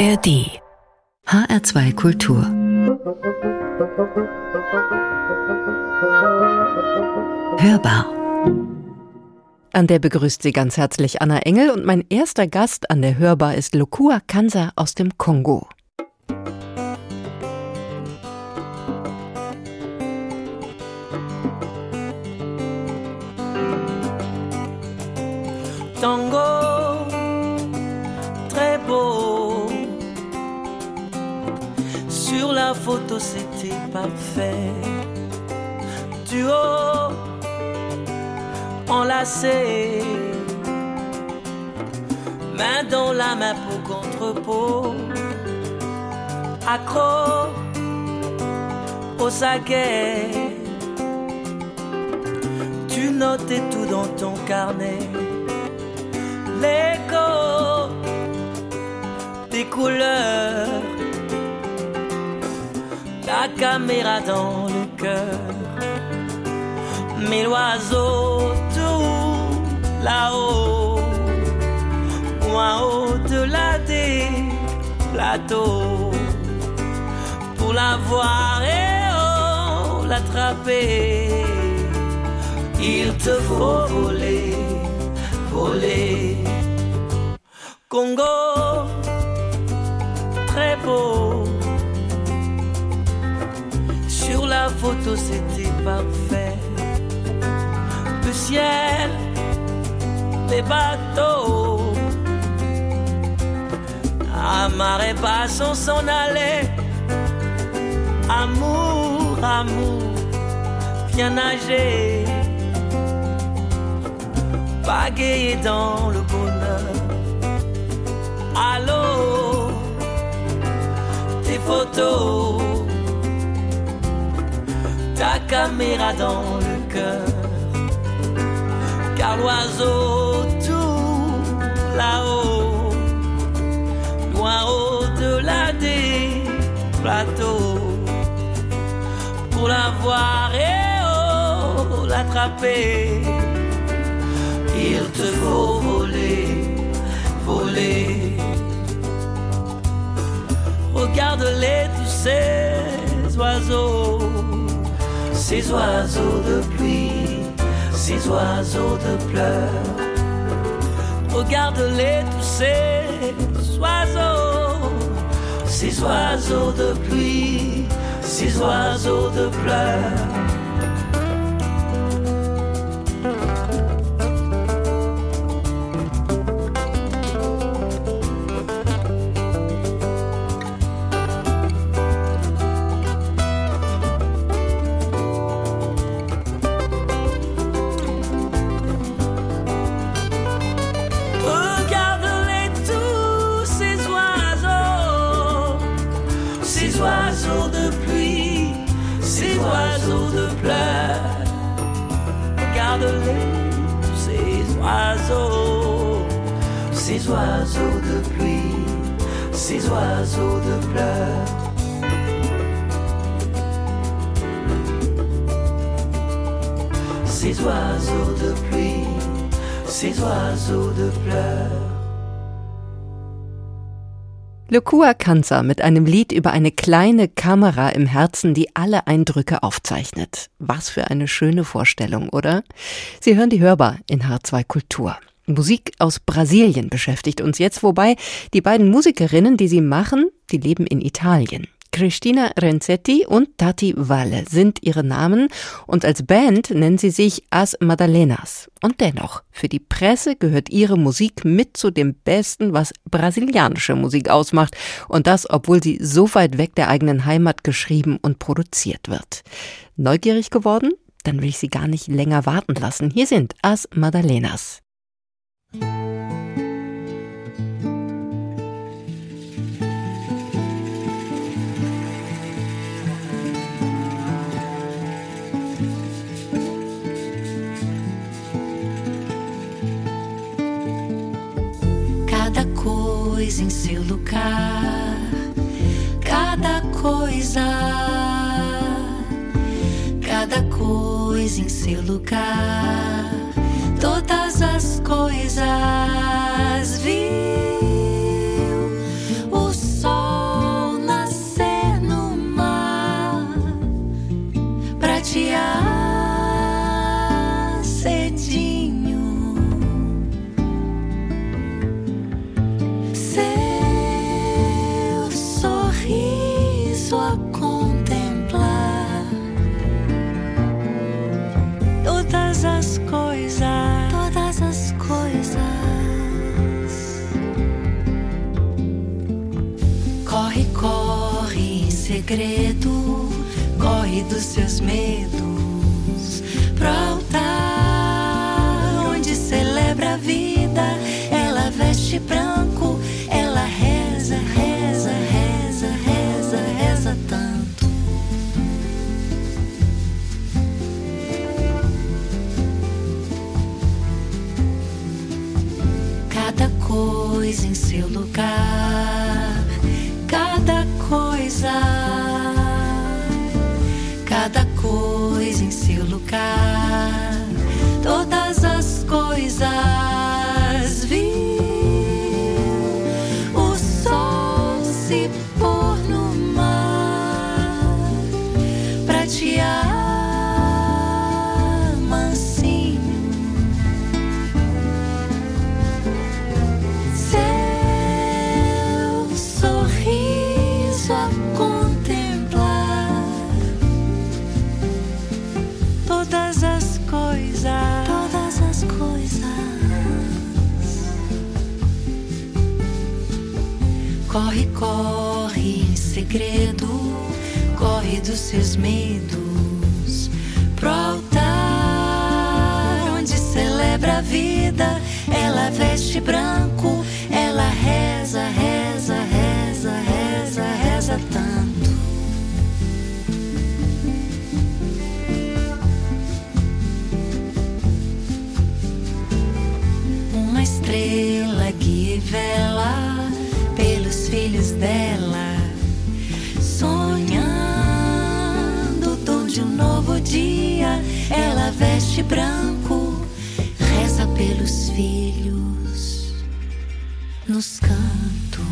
ARD HR2 Kultur. Hörbar. An der begrüßt Sie ganz herzlich Anna Engel und mein erster Gast an der Hörbar ist Lokua Kansa aus dem Kongo. La photo, c'était parfait. Du haut, enlacé. Main dans la main, peau contre peau. Accro au saguet. Tu notais tout dans ton carnet l'écho des couleurs, la caméra dans le cœur, mais l'oiseau tout là-haut, loin au-delà des plateaux, pour la voir et oh, l'attraper, il te faut voler, voler. Congo, très beau. Photo, c'était parfait. Le ciel, les bateaux. Basse, on s'en allait. Amour, amour, viens nager. Pagayer dans le bonheur allô, tes photos, ta caméra dans le cœur, car l'oiseau tout là-haut, loin au-delà des plateaux, pour la voir et oh, l'attraper, il te faut voler, voler. Regarde-les tous ces oiseaux, ces oiseaux de pluie, ces oiseaux de pleurs. Regarde-les tous ces oiseaux, ces oiseaux de pluie, ces oiseaux de pleurs. Ces oiseaux, ces oiseaux de pluie, ces oiseaux de pleurs. Ces oiseaux de pluie, ces oiseaux de pleurs. Lokua Kansa mit einem Lied über eine kleine Kamera im Herzen, die alle Eindrücke aufzeichnet. Was für eine schöne Vorstellung, oder? Sie hören die Hörbar in H2 Kultur. Musik aus Brasilien beschäftigt uns jetzt, wobei die beiden Musikerinnen, die sie machen, die leben in Italien. Cristina Renzetti und Tati Valle sind ihre Namen und als Band nennen sie sich As Madalenas. Und dennoch, für die Presse gehört ihre Musik mit zu dem Besten, was brasilianische Musik ausmacht. Und das, obwohl sie so weit weg der eigenen Heimat geschrieben und produziert wird. Neugierig geworden? Dann will ich Sie gar nicht länger warten lassen. Hier sind As Madalenas. em seu lugar, cada coisa, cada coisa em seu lugar, todas as coisas viu o sol nascer no mar prateado. Segredo, corre dos seus medos Corre, em segredo, corre dos seus medos pro altar onde celebra a vida. Ela veste branco, ela reza, reza, Veste branco, reza pelos filhos nos cantos.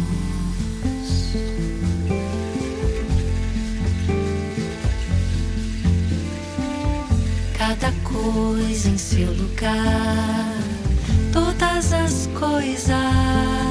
Cada coisa em seu lugar, todas as coisas.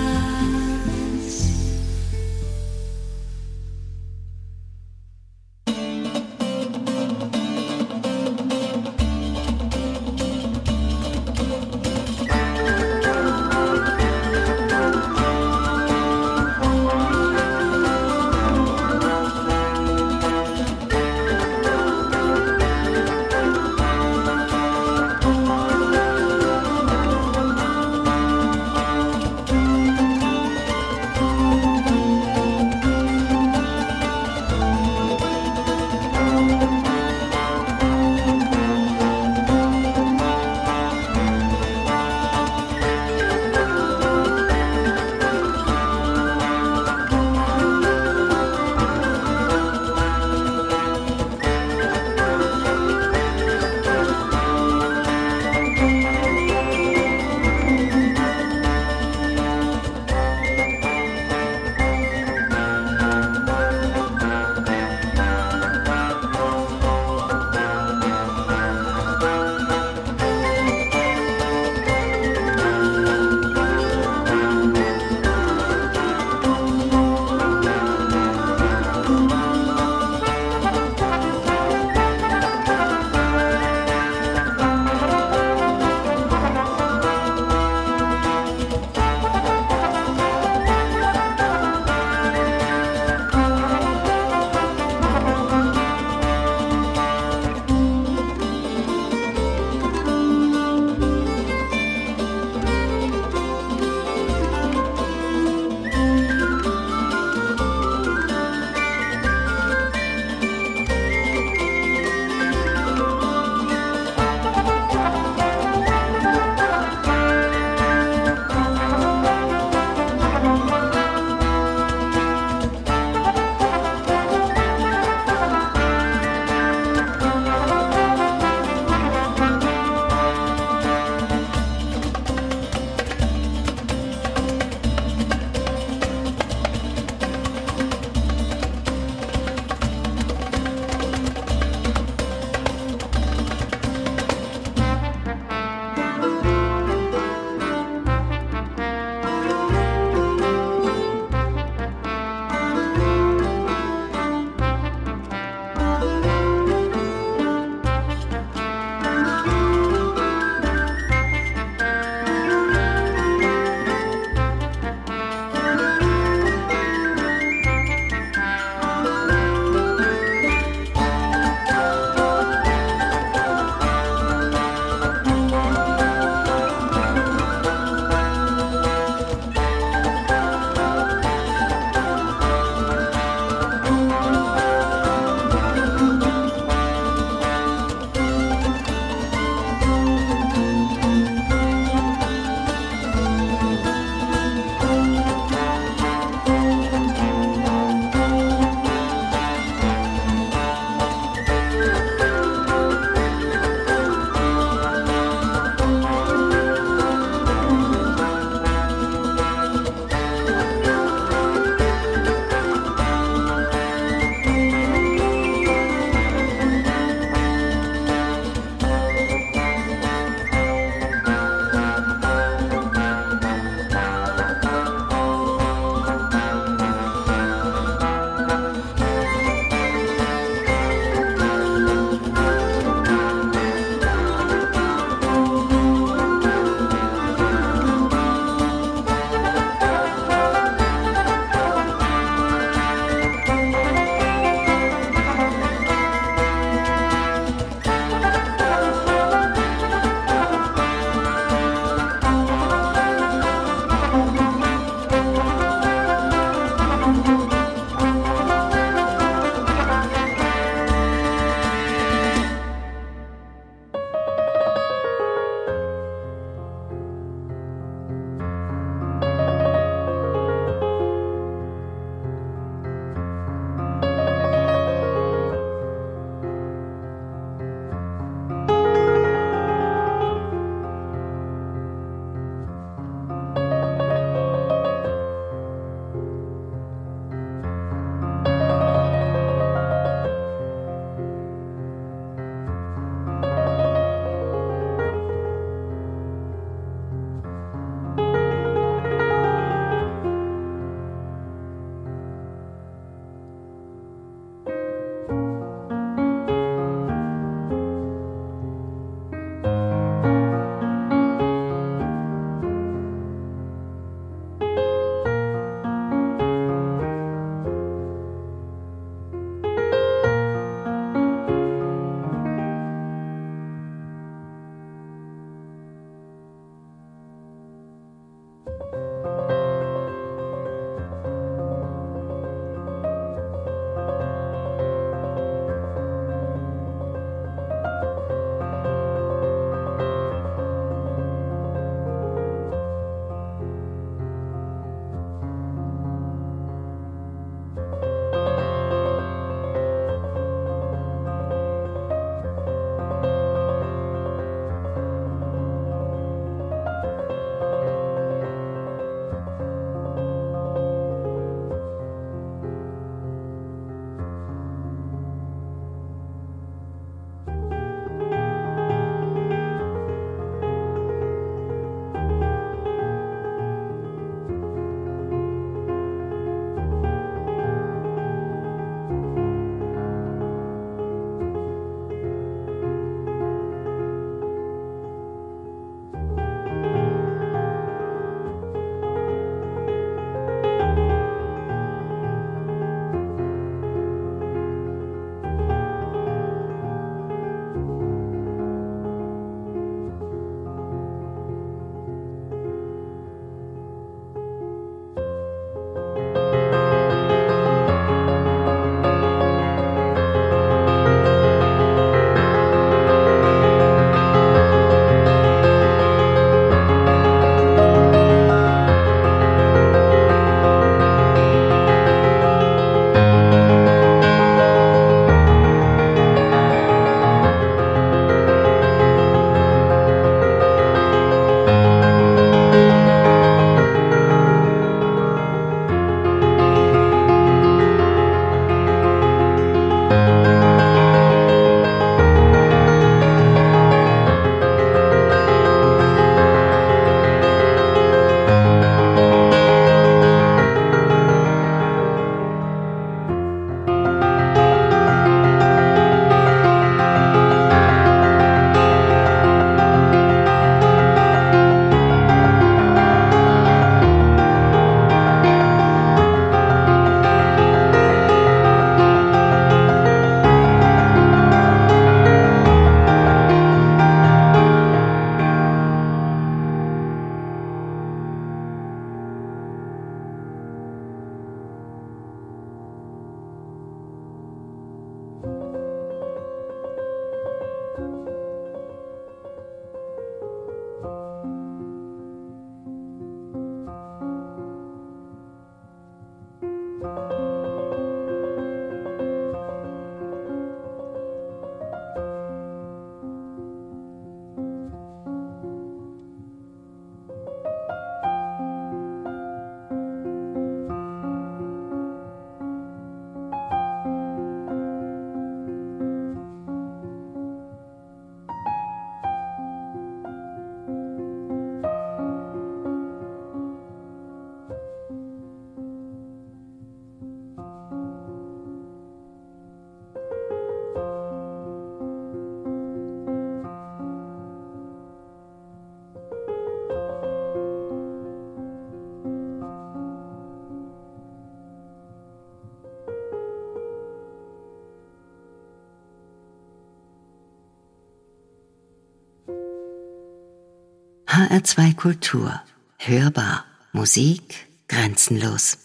HR2 Kultur. Hörbar. Musik grenzenlos.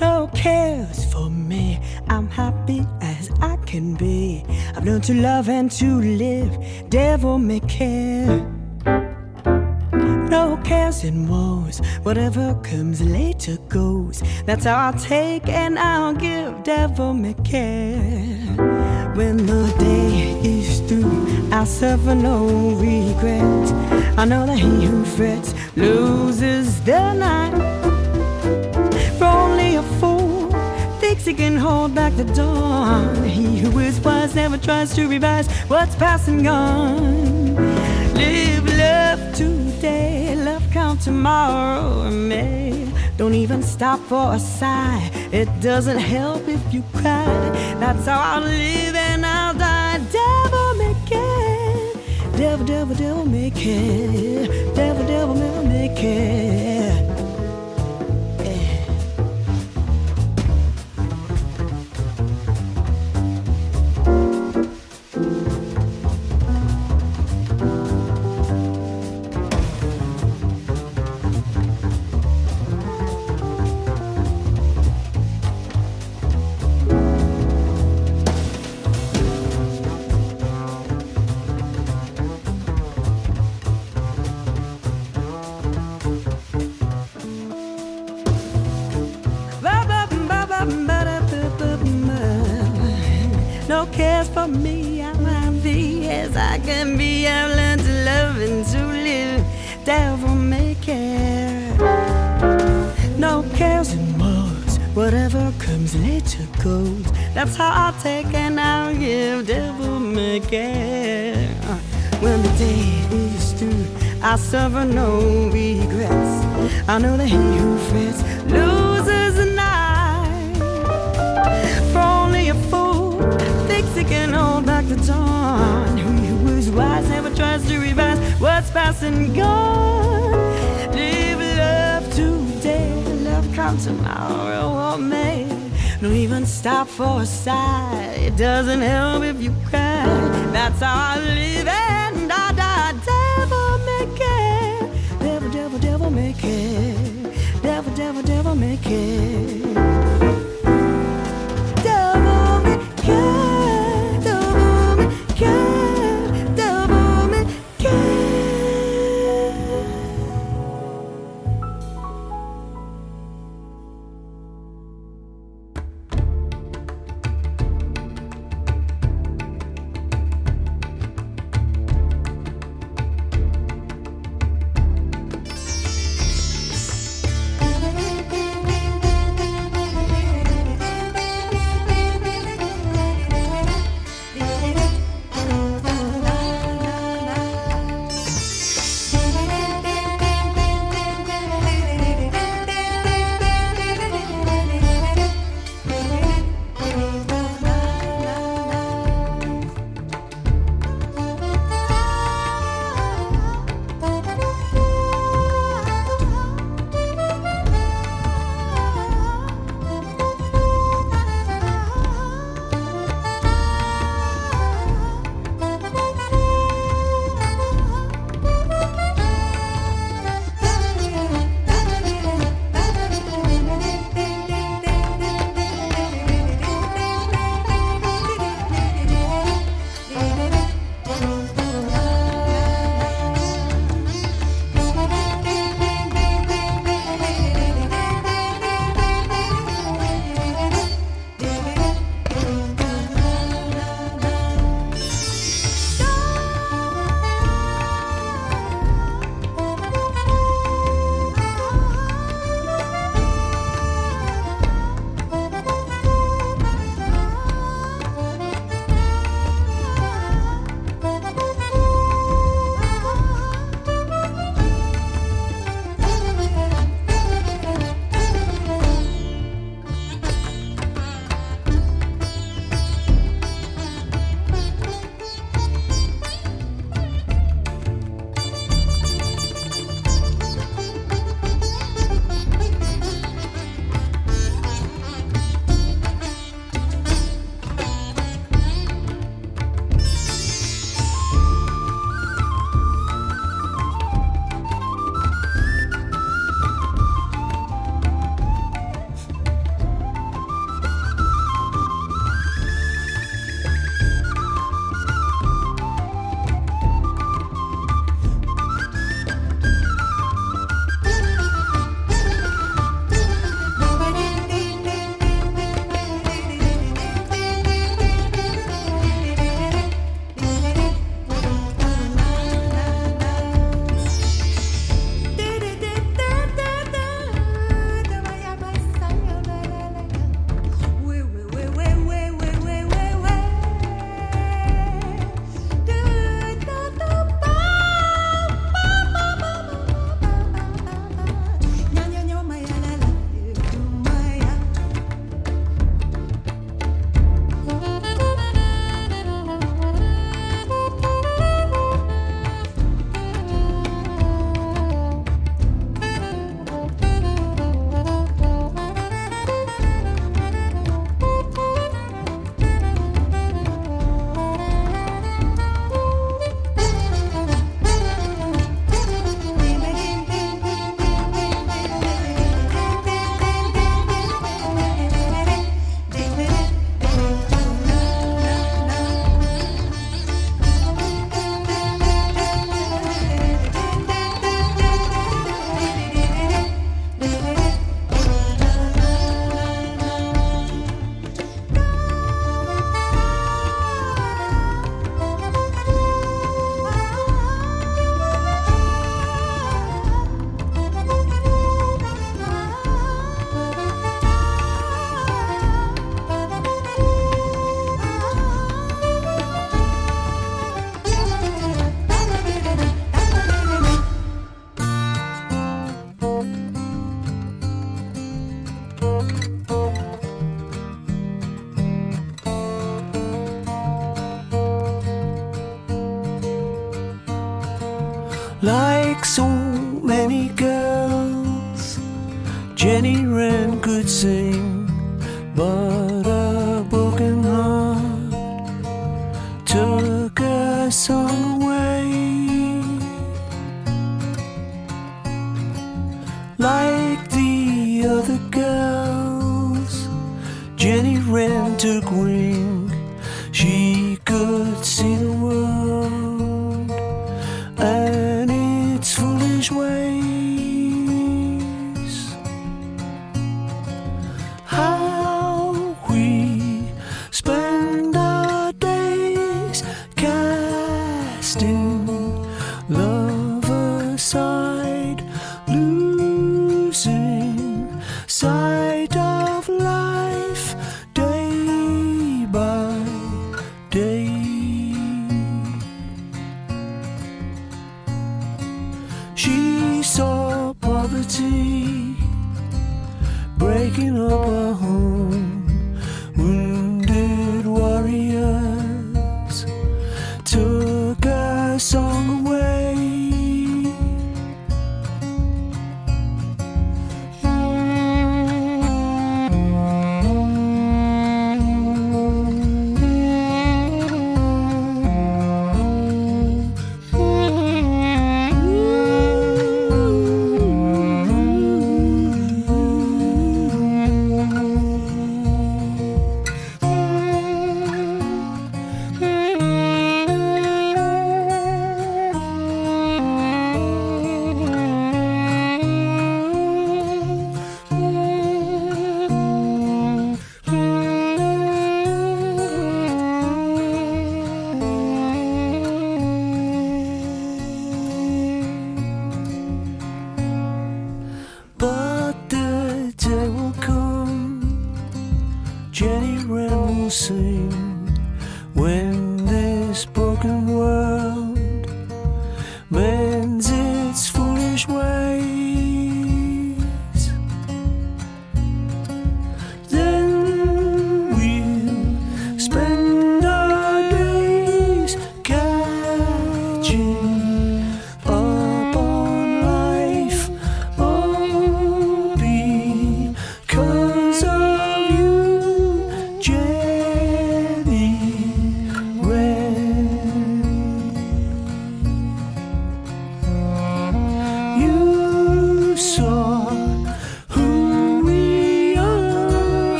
No cares for me. I'm happy as I can be. I've learned to love and to live. Devil may care. Cares and woes. Whatever comes later goes. That's how I'll take and I'll give. Devil may care. When the day is through, I'll suffer no regret. I know that he who frets loses the night For only a fool thinks he can hold back the dawn. He who is wise never tries to revise what's past and gone. Live love count tomorrow May. Don't even stop for a sigh. It doesn't help if you cry. That's how I'll live and I'll die. Devil make it. Devil, devil, devil make it. Devil, devil, devil make it. That's how I'll take and I'll give devil may care. When the day is through, I suffer no regrets. I know that he who frets loses the night. For only a fool thinks he can hold back the dawn. He who is wise never tries to revise what's past and gone. Comes tomorrow or may. Don't even stop for a sigh. It doesn't help if you cry. That's how I live and I die. Devil make it. Devil, devil, devil make it. Devil, devil, devil make it.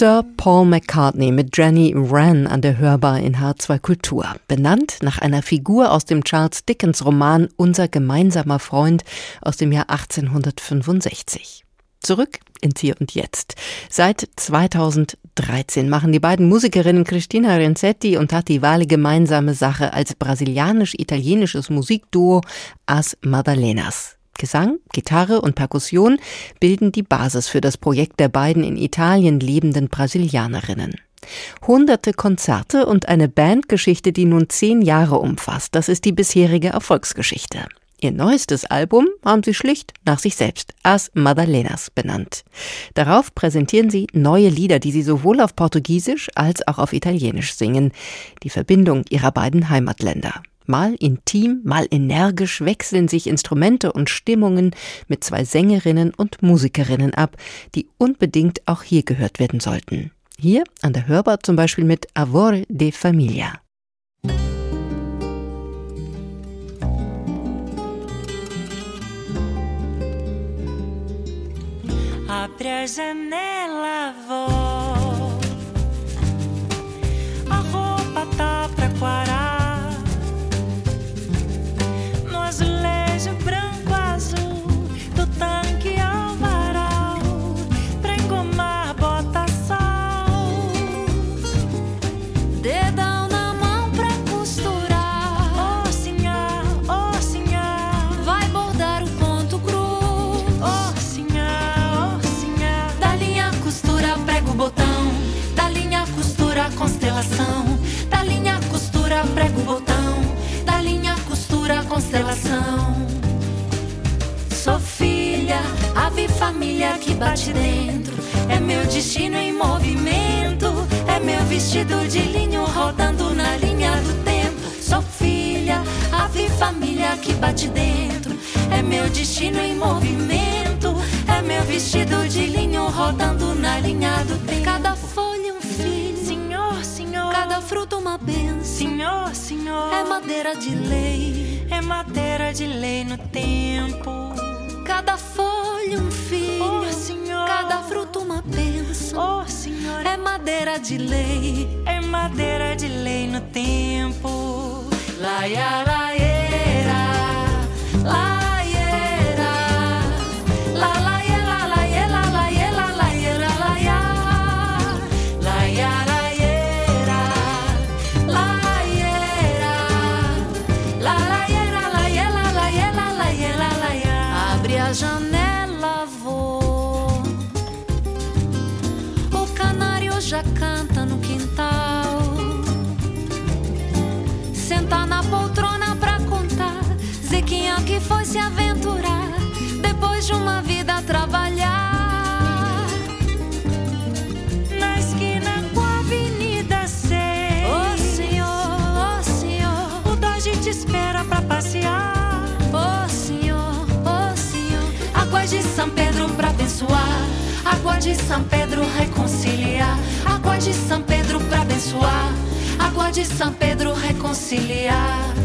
Sir Paul McCartney mit Jenny Wren an der Hörbar in H2 Kultur. Benannt nach einer Figur aus dem Charles Dickens Roman Unser gemeinsamer Freund aus dem Jahr 1865. Zurück ins Hier und Jetzt. Seit 2013 machen die beiden Musikerinnen Cristina Renzetti und Tati Vale gemeinsame Sache als brasilianisch-italienisches Musikduo As Madalenas. Gesang, Gitarre und Perkussion bilden die Basis für das Projekt der beiden in Italien lebenden Brasilianerinnen. Hunderte Konzerte und eine Bandgeschichte, die nun zehn Jahre umfasst, das ist die bisherige Erfolgsgeschichte. Ihr neuestes Album haben sie schlicht nach sich selbst, As Madalenas, benannt. Darauf präsentieren sie neue Lieder, die sie sowohl auf Portugiesisch als auch auf Italienisch singen. Die Verbindung ihrer beiden Heimatländer. Mal intim, mal energisch wechseln sich Instrumente und Stimmungen mit zwei Sängerinnen und Musikerinnen ab, die unbedingt auch hier gehört werden sollten. Hier an der Hörbar zum Beispiel mit Avor de Familia. Abre a janela, vó. A roupa tá pra quarar. De lei. é matéria de lei no tempo. Cada folha um filho. Oh, Senhor, Cada fruto uma bênção. oh, Senhor, É madeira de lei. Uma vida a trabalhar. Na esquina com a Avenida C. Ô Senhor, ô Senhor, O Dodge te espera pra passear. ô Senhor, ô Senhor. Águas de São Pedro pra abençoar. Água de São Pedro reconciliar. Água de São Pedro pra abençoar. Água de São Pedro reconciliar.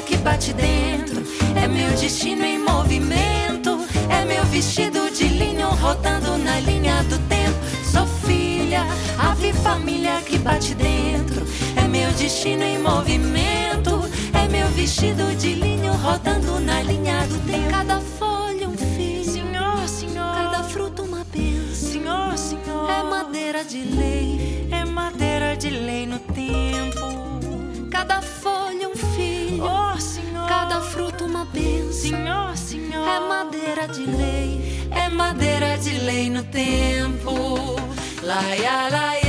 Que bate dentro. É meu destino em movimento. É meu vestido de linho rodando na linha do tempo. Sou filha, ave família que bate dentro. É meu destino em movimento. É meu vestido de linho rodando na linha do tempo. Cada folha um filho. Senhor, Senhor, Cada fruto uma bênção. Senhor, Senhor, É madeira de lei. é matéria de lei no tempo. Cada folha Oh, Senhor, Cada fruto uma bênção. Senhor, Senhor, É madeira de lei, é madeira de lei no tempo. Laia, laieira,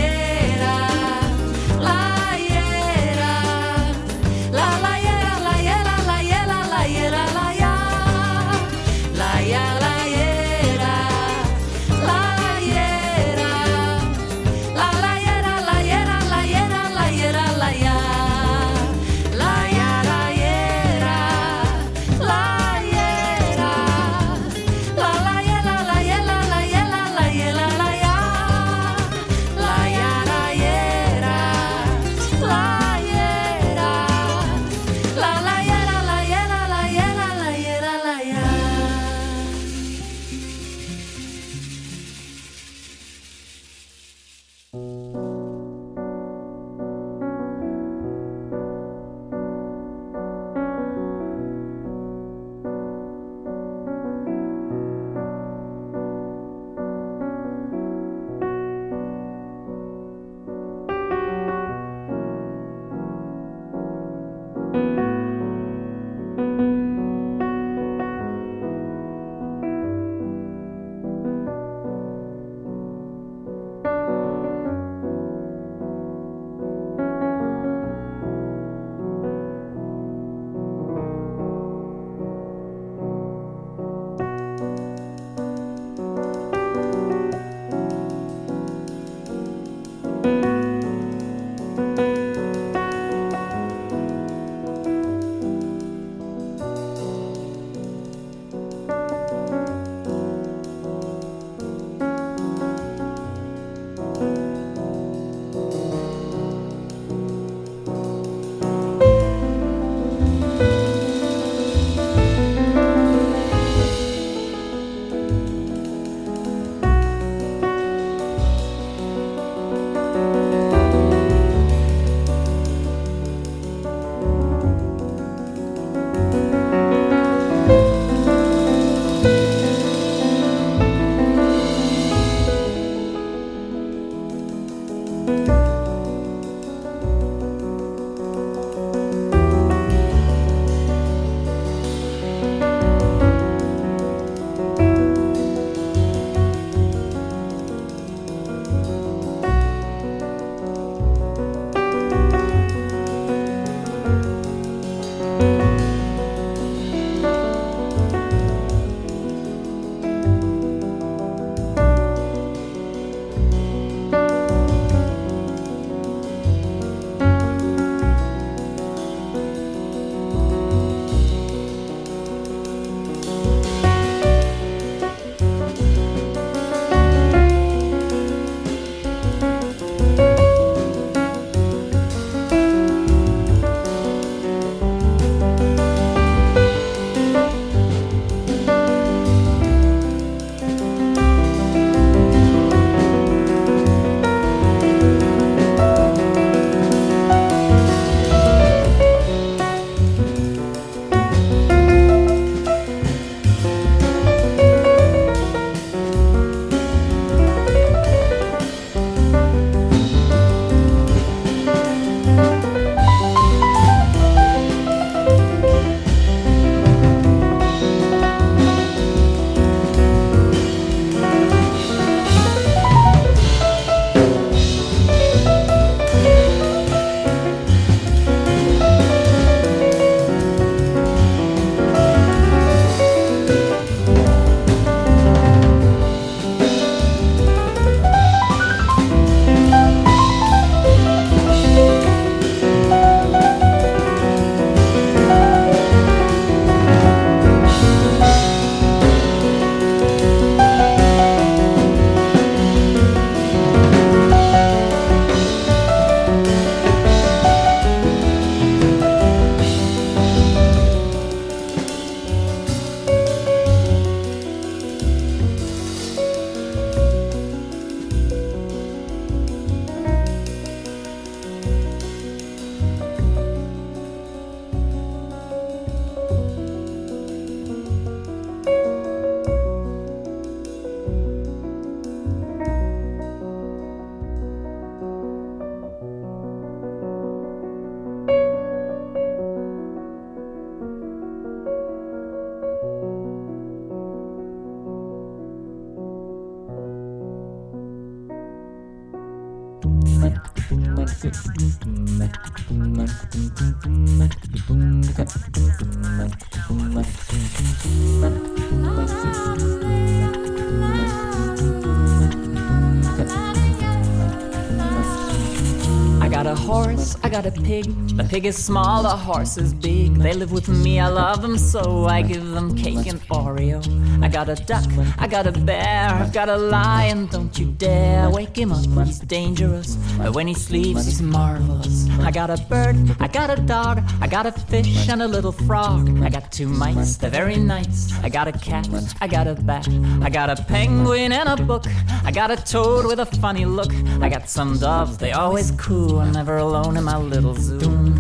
pig. Is small, the horse is big. They live with me, I love them so. I give them cake and Oreo. I got a duck, I got a bear, I've got a lion. Don't you dare wake him up, he's dangerous. But when he sleeps, he's marvelous. I got a bird, I got a dog, I got a fish and a little frog. I got two mice, they're very nice. I got a cat, I got a bat, I got a penguin and a book. I got a toad with a funny look. I got some doves, they always coo. I'm never alone in my little zoo.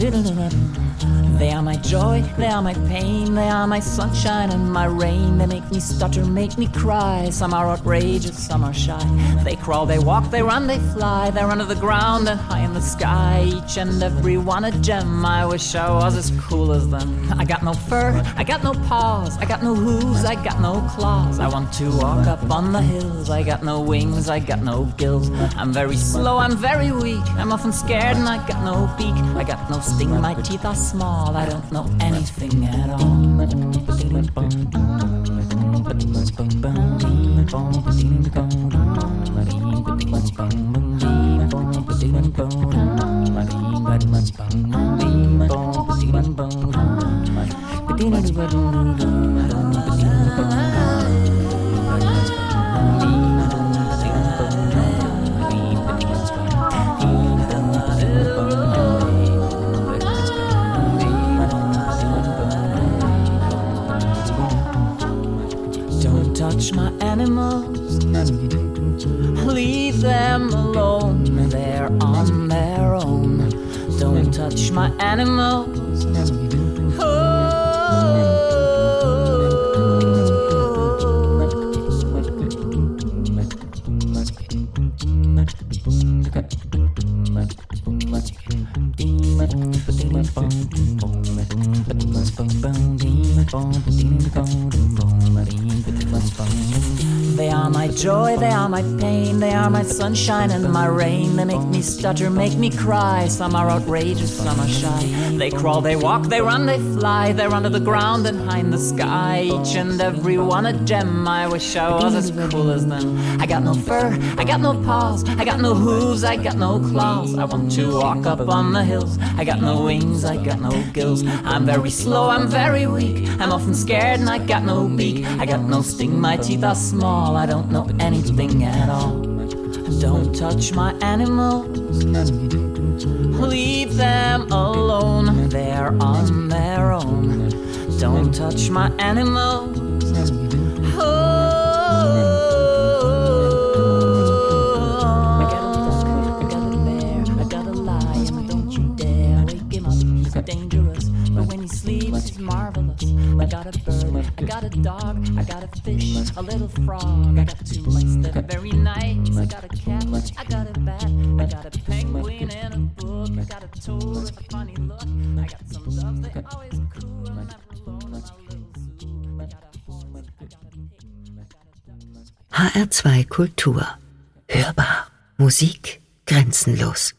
They are my joy, they are my pain, they are my sunshine and my rain. They make me stutter, make me cry. Some are outrageous, some are shy. They crawl, they walk, they run, they fly. They're under the ground and high in the sky. Each and every one a gem. I wish I was as cool as them. I got no fur, I got no paws, I got no hooves, I got no claws. I want to walk up on the hills. I got no wings, I got no gills. I'm very slow, I'm very weak. I'm often scared and I got no beak. I got no my teeth are small. I don't know anything at all. My animals. Leave them alone. They're on their own. Don't touch my animals. Bum bum bum they are my joy, they are my pain, they are my sunshine and my rain. They make me stutter, make me cry. Some are outrageous, some are shy. They crawl, they walk, they run, they fly. They're under the ground and high in the sky. Each and every one a gem. I wish I was as cool as them. I got no fur, I got no paws, I got no hooves, I got no claws. I want to walk up on the hills. I got no wings, I got no gills. I'm very slow, I'm very weak. I'm often scared and I got no beak. I got no sting, my teeth are small. I don't know anything at all. Don't touch my animals. Leave them alone. They're on their own. Don't touch my animals. Oh. Got a bird, I got a dog, I got a fish, a little frog. I got two mice that are very nice. I got a cat, I got a bat, I got a penguin and a book. I got a toad with a funny look. I got some doves, they're always cool. I'm never alone in my little zoo. I got a horse, I got a pig, I got a duck. HR2 Kultur. Hörbar. Musik grenzenlos.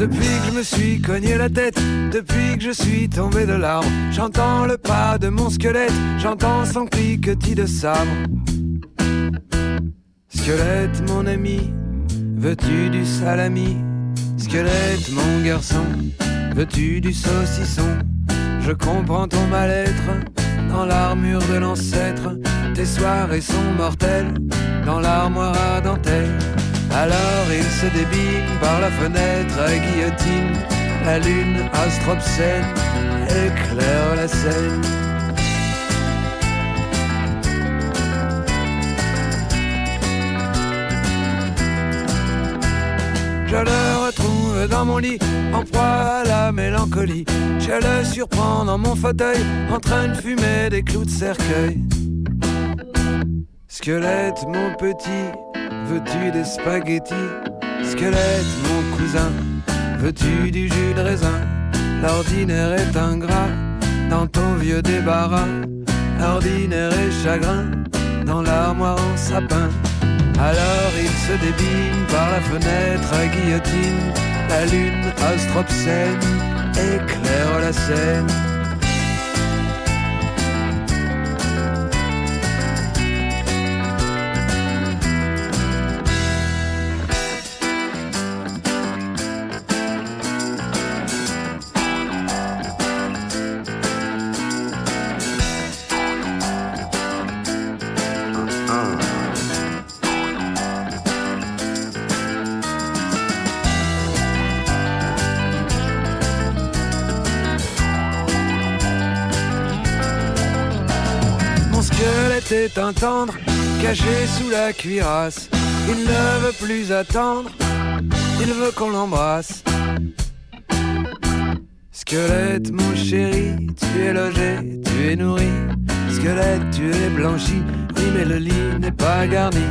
Depuis que je me suis cogné la tête, depuis que je suis tombé de l'arbre, j'entends le pas de mon squelette, j'entends son cliquetis de sabre. Squelette, mon ami, veux-tu du salami? Squelette, mon garçon, veux-tu du saucisson? Je comprends ton mal-être dans l'armure de l'ancêtre, tes soirées sont mortelles dans l'armoire à dentelle. Alors il se débine par la fenêtre à guillotine, la lune astropsène éclaire la scène. Je le dans mon lit, en proie à la mélancolie. Je le surprends dans mon fauteuil, en train de fumer des clous de cercueil. Squelette, mon petit, veux-tu des spaghettis Squelette, mon cousin, veux-tu du jus de raisin? L'ordinaire est ingrat dans ton vieux débarras. Ordinaire et chagrin dans l'armoire en sapin. Alors il se débine par la fenêtre à guillotine. La lune astropsène éclaire la scène. C'est un tendre, caché sous la cuirasse. Il ne veut plus attendre, il veut qu'on l'embrasse. Squelette, mon chéri, tu es logé, tu es nourri. Squelette, tu es blanchi, oui, mais le lit n'est pas garni.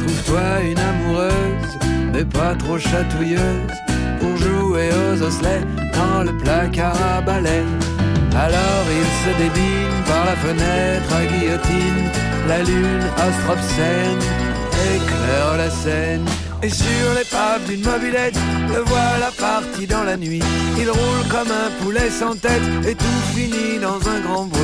Trouve-toi une amoureuse, mais pas trop chatouilleuse, pour jouer aux osselets dans le placard à. Alors il se débine par la fenêtre à guillotine, la lune astropsène éclaire la scène. Et sur l'épave d'une mobilette, le voilà parti dans la nuit. Il roule comme un poulet sans tête et tout finit dans un grand bruit.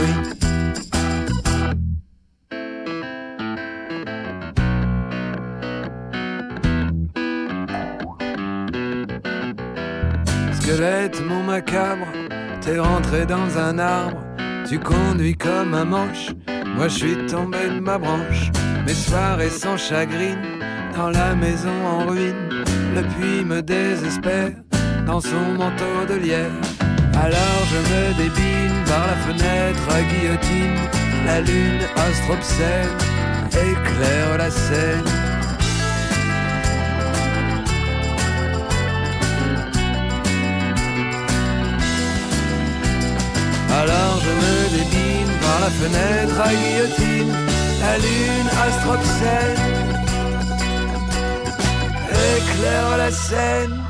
Squelette, mon macabre, T'es rentré dans un arbre, tu conduis comme un manche. Moi je suis tombé de ma branche, mes soirées sans chagrine, dans la maison en ruine. Le puits me désespère dans son manteau de lierre. Alors je me débine par la fenêtre à guillotine. La lune astropsène éclaire la scène. La fenêtre à guillotine, la lune astropsène éclaire la scène.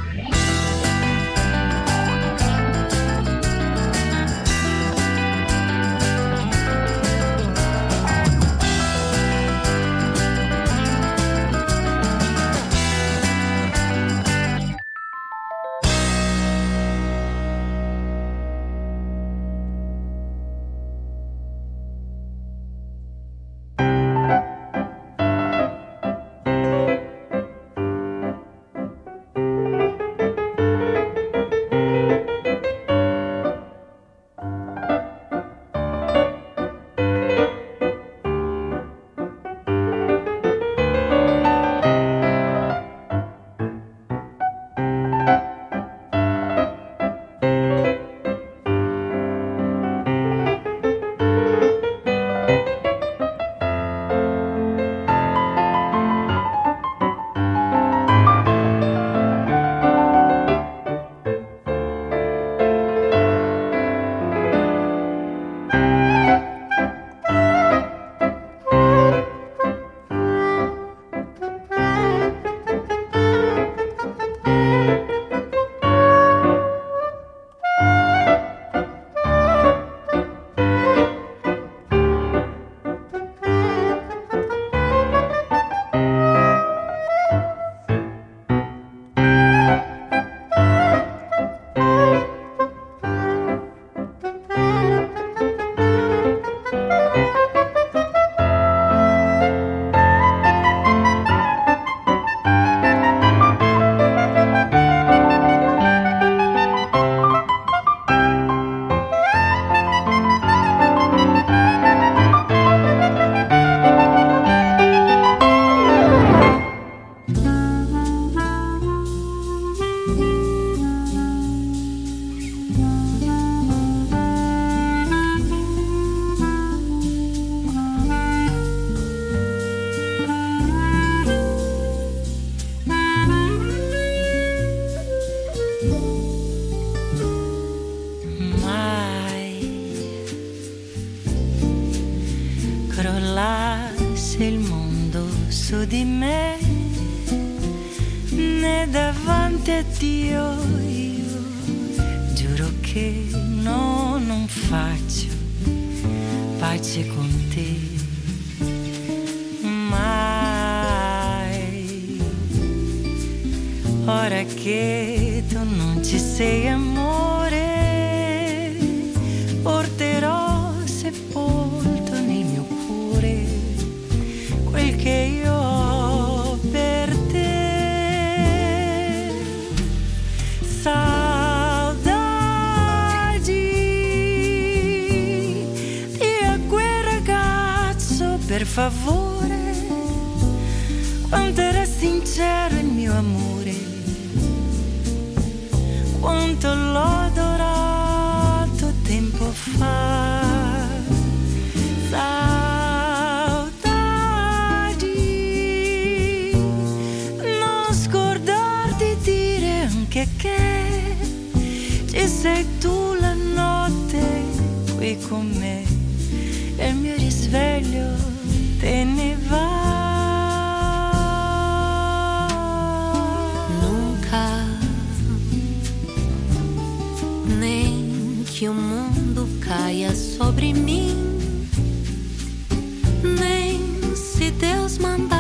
Quanto era sincero il mio amore, quanto l'ho adorato tempo fa. sei tu la notte qui con me e il mio risveglio te sobre mim, nem se Deus mandar,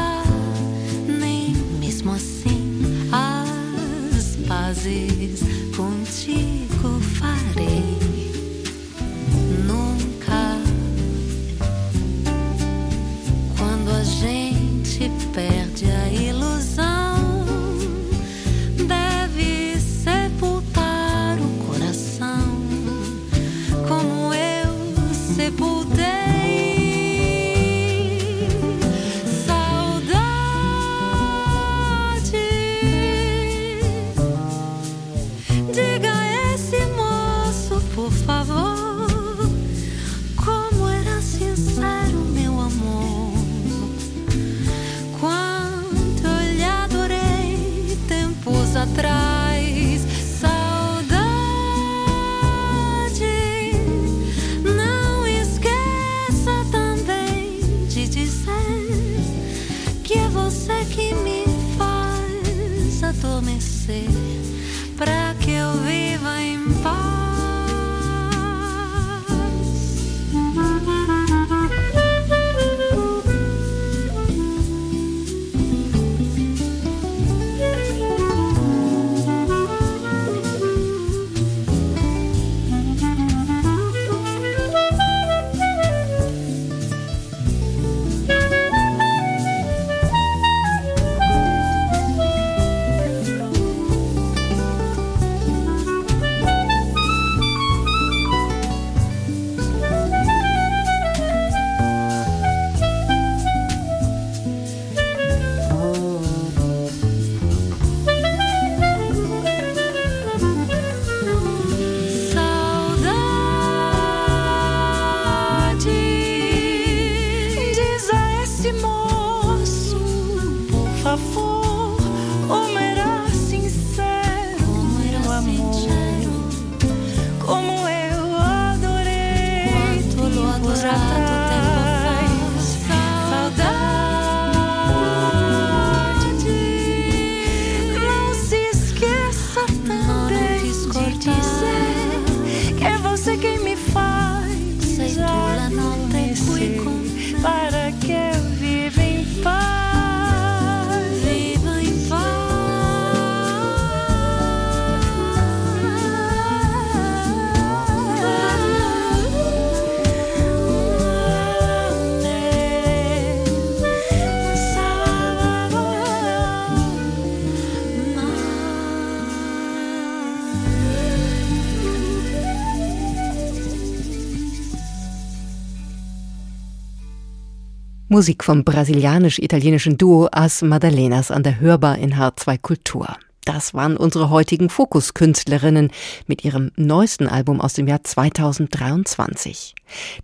Musik vom brasilianisch-italienischen Duo As Madalenas an der Hörbar in H2 Kultur. Das waren unsere heutigen Fokuskünstlerinnen mit ihrem neuesten Album aus dem Jahr 2023.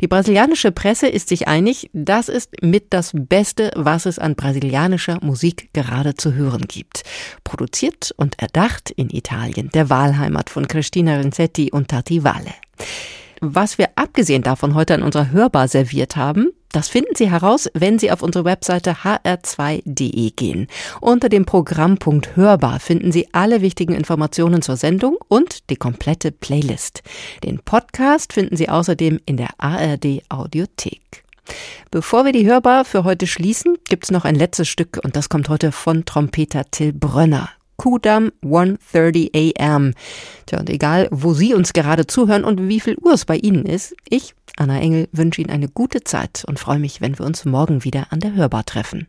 Die brasilianische Presse ist sich einig, das ist mit das Beste, was es an brasilianischer Musik gerade zu hören gibt. Produziert und erdacht in Italien, der Wahlheimat von Cristina Renzetti und Tati Vale. Was wir abgesehen davon heute an unserer Hörbar serviert haben, Das finden Sie heraus, wenn Sie auf unsere Webseite hr2.de gehen. Unter dem Programmpunkt Hörbar finden Sie alle wichtigen Informationen zur Sendung und die komplette Playlist. Den Podcast finden Sie außerdem in der ARD Audiothek. Bevor wir die Hörbar für heute schließen, gibt's noch ein letztes Stück und das kommt heute von Trompeter Till Brönner. Kudam 1.30 am. Tja, und egal, wo Sie uns gerade zuhören und wie viel Uhr es bei Ihnen ist, ich, Anna Engel, wünsche Ihnen eine gute Zeit und freue mich, wenn wir uns morgen wieder an der Hörbar treffen.